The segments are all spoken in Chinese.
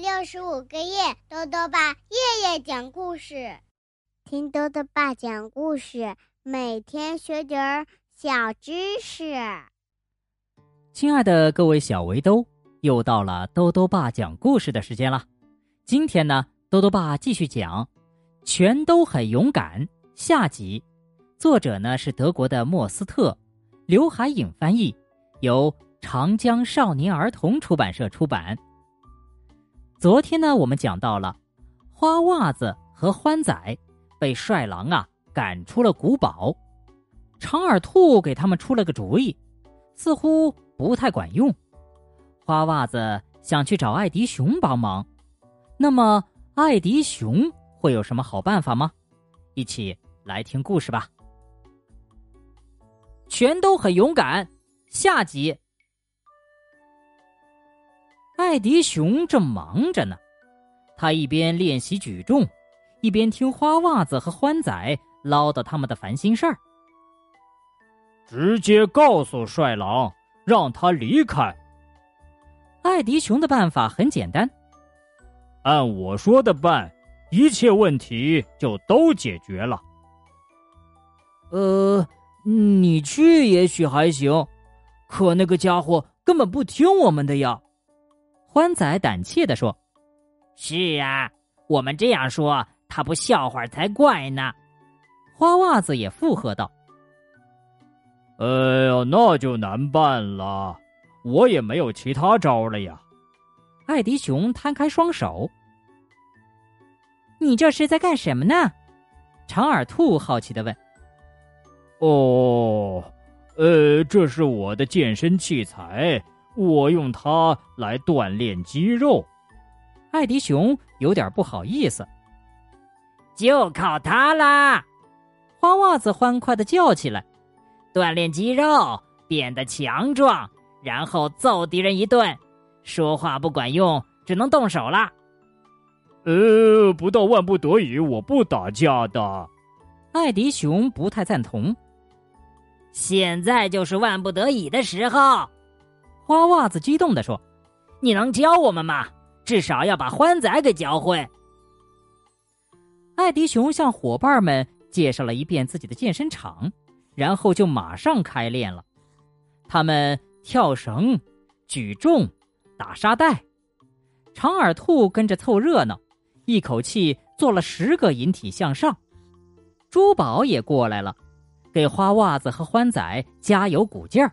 六十五个夜，豆豆爸夜夜讲故事，听豆豆爸讲故事，每天学点儿小知识。亲爱的各位小围兜，又到了豆豆爸讲故事的时间了。今天呢，豆豆爸继续讲《全都很勇敢》下集，作者呢是德国的莫斯特，刘海影翻译，由长江少年儿童出版社出版。昨天呢，我们讲到了花袜子和欢仔被帅狼啊赶出了古堡，长耳兔给他们出了个主意，似乎不太管用。花袜子想去找艾迪熊帮忙，那么艾迪熊会有什么好办法吗？一起来听故事吧。全都很勇敢，下集。艾迪熊正忙着呢，他一边练习举重，一边听花袜子和欢仔唠叨他们的烦心事儿。直接告诉帅狼，让他离开。艾迪熊的办法很简单，按我说的办，一切问题就都解决了。呃，你去也许还行，可那个家伙根本不听我们的呀。欢仔胆怯的说：“是啊，我们这样说，他不笑话才怪呢。”花袜子也附和道：“哎呀，那就难办了，我也没有其他招了呀。”艾迪熊摊开双手：“你这是在干什么呢？”长耳兔好奇的问。“哦，呃，这是我的健身器材。”我用它来锻炼肌肉，艾迪熊有点不好意思。就靠它啦！花袜子欢快的叫起来：“锻炼肌肉，变得强壮，然后揍敌人一顿。说话不管用，只能动手啦。”呃，不到万不得已，我不打架的。艾迪熊不太赞同。现在就是万不得已的时候。花袜子激动地说：“你能教我们吗？至少要把欢仔给教会。”艾迪熊向伙伴们介绍了一遍自己的健身场，然后就马上开练了。他们跳绳、举重、打沙袋，长耳兔跟着凑热闹，一口气做了十个引体向上。珠宝也过来了，给花袜子和欢仔加油鼓劲儿。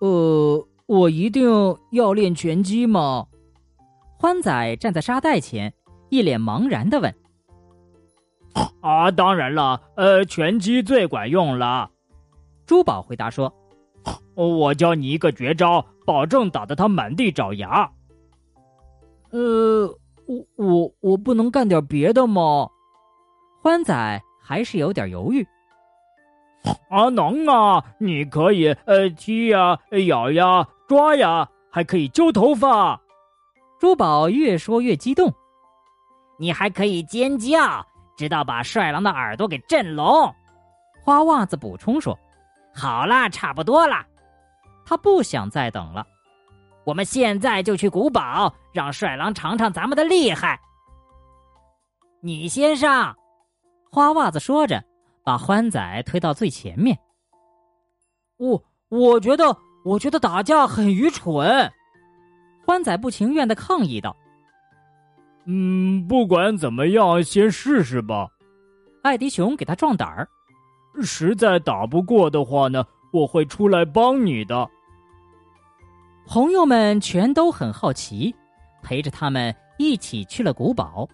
呃，我一定要练拳击吗？欢仔站在沙袋前，一脸茫然的问。啊，当然了，呃，拳击最管用了。珠宝回答说：“我教你一个绝招，保证打得他满地找牙。”呃，我我我不能干点别的吗？欢仔还是有点犹豫。啊，能啊！你可以呃踢呀、咬呀、抓呀，还可以揪头发。珠宝越说越激动，你还可以尖叫，直到把帅狼的耳朵给震聋。花袜子补充说：“好啦，差不多啦。”他不想再等了，我们现在就去古堡，让帅狼尝尝咱们的厉害。你先上。花袜子说着。把欢仔推到最前面。我我觉得，我觉得打架很愚蠢。欢仔不情愿的抗议道：“嗯，不管怎么样，先试试吧。”艾迪熊给他壮胆儿。实在打不过的话呢，我会出来帮你的。朋友们全都很好奇，陪着他们一起去了古堡。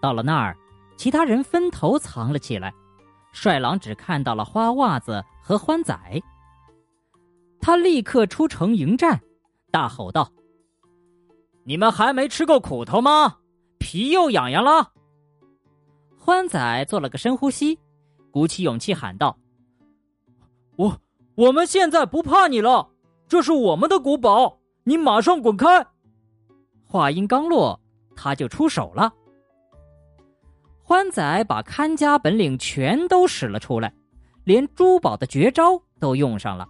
到了那儿，其他人分头藏了起来。帅狼只看到了花袜子和欢仔，他立刻出城迎战，大吼道：“你们还没吃够苦头吗？皮又痒痒了。”欢仔做了个深呼吸，鼓起勇气喊道：“我我们现在不怕你了，这是我们的古堡，你马上滚开！”话音刚落，他就出手了。欢仔把看家本领全都使了出来，连珠宝的绝招都用上了。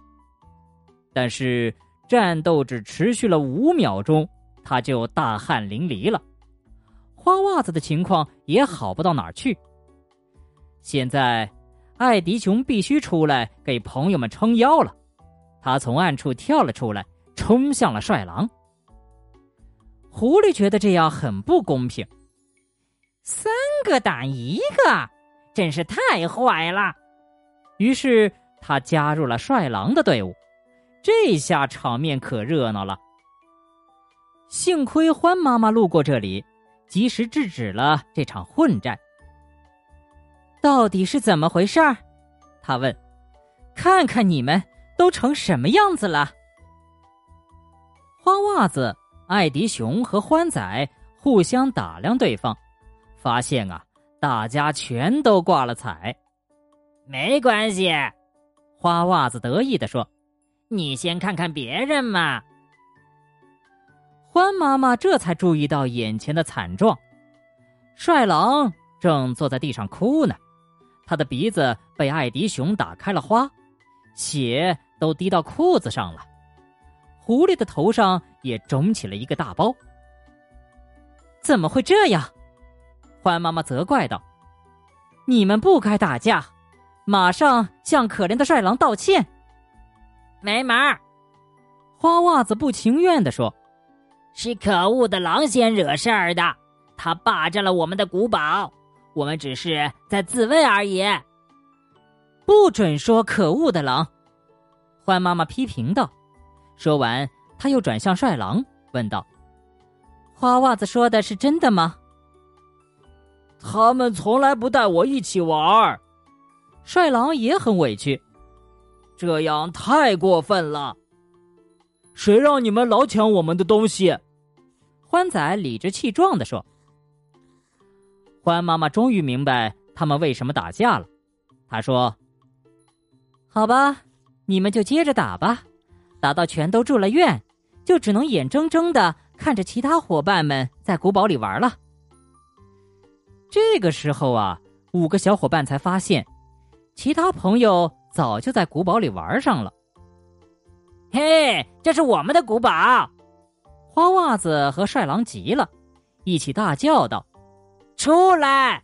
但是战斗只持续了五秒钟，他就大汗淋漓了。花袜子的情况也好不到哪儿去。现在，艾迪熊必须出来给朋友们撑腰了。他从暗处跳了出来，冲向了帅狼。狐狸觉得这样很不公平，三个打一个，真是太坏了。于是他加入了帅狼的队伍。这下场面可热闹了。幸亏欢妈妈路过这里，及时制止了这场混战。到底是怎么回事儿？他问：“看看你们都成什么样子了？”花袜子、艾迪熊和欢仔互相打量对方，发现啊，大家全都挂了彩。没关系，花袜子得意地说：“你先看看别人嘛。”欢妈妈这才注意到眼前的惨状，帅狼正坐在地上哭呢。他的鼻子被艾迪熊打开了花，血都滴到裤子上了。狐狸的头上也肿起了一个大包。怎么会这样？欢妈妈责怪道：“你们不该打架，马上向可怜的帅狼道歉。”没门儿！花袜子不情愿地说：“是可恶的狼先惹事儿的，他霸占了我们的古堡。”我们只是在自卫而已，不准说可恶的狼！欢妈妈批评道。说完，他又转向帅狼，问道：“花袜子说的是真的吗？”他们从来不带我一起玩儿帅狼也很委屈，这样太过分了。谁让你们老抢我们的东西？欢仔理直气壮的说。欢妈妈终于明白他们为什么打架了。她说：“好吧，你们就接着打吧，打到全都住了院，就只能眼睁睁的看着其他伙伴们在古堡里玩了。”这个时候啊，五个小伙伴才发现，其他朋友早就在古堡里玩上了。嘿，这是我们的古堡！花袜子和帅狼急了，一起大叫道。出来！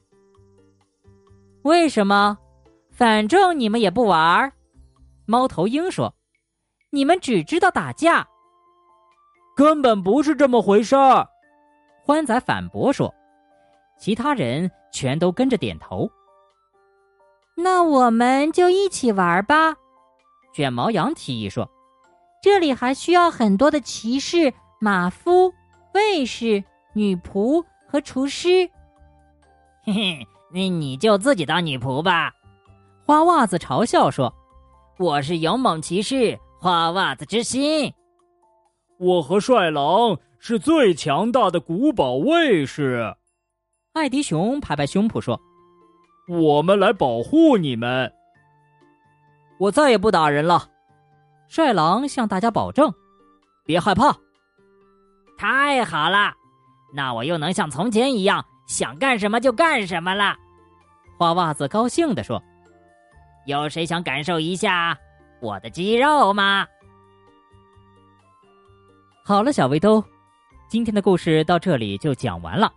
为什么？反正你们也不玩。猫头鹰说：“你们只知道打架，根本不是这么回事儿。”欢仔反驳说。其他人全都跟着点头。那我们就一起玩吧。卷毛羊提议说：“这里还需要很多的骑士、马夫、卫士、女仆和厨师。”嘿嘿，那你就自己当女仆吧。”花袜子嘲笑说，“我是勇猛骑士花袜子之心。我和帅狼是最强大的古堡卫士。”艾迪熊拍拍胸脯说，“我们来保护你们。”我再也不打人了。帅狼向大家保证：“别害怕。”太好了，那我又能像从前一样。想干什么就干什么了，花袜子高兴地说：“有谁想感受一下我的肌肉吗？”好了，小围兜，今天的故事到这里就讲完了。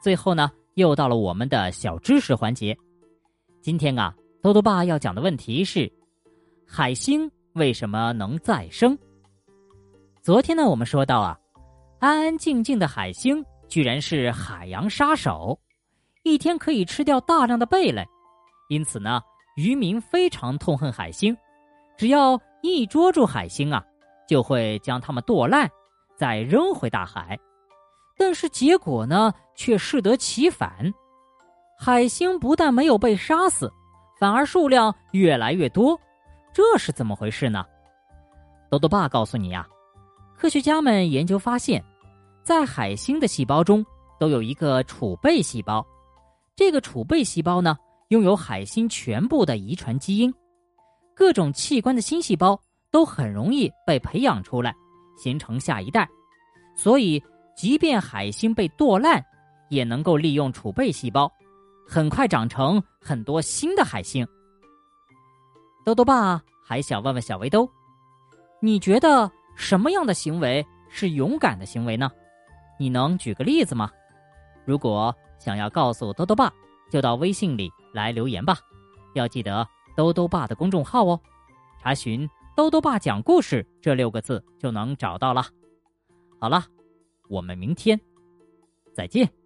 最后呢，又到了我们的小知识环节。今天啊，豆豆爸要讲的问题是：海星为什么能再生？昨天呢，我们说到啊，安安静静的海星。居然是海洋杀手，一天可以吃掉大量的贝类，因此呢，渔民非常痛恨海星。只要一捉住海星啊，就会将它们剁烂，再扔回大海。但是结果呢，却适得其反，海星不但没有被杀死，反而数量越来越多。这是怎么回事呢？豆豆爸告诉你呀，科学家们研究发现。在海星的细胞中都有一个储备细胞，这个储备细胞呢，拥有海星全部的遗传基因，各种器官的新细胞都很容易被培养出来，形成下一代。所以，即便海星被剁烂，也能够利用储备细胞，很快长成很多新的海星。豆豆爸还想问问小围兜，你觉得什么样的行为是勇敢的行为呢？你能举个例子吗？如果想要告诉兜兜爸，就到微信里来留言吧。要记得兜兜爸的公众号哦，查询“兜兜爸讲故事”这六个字就能找到了。好了，我们明天再见。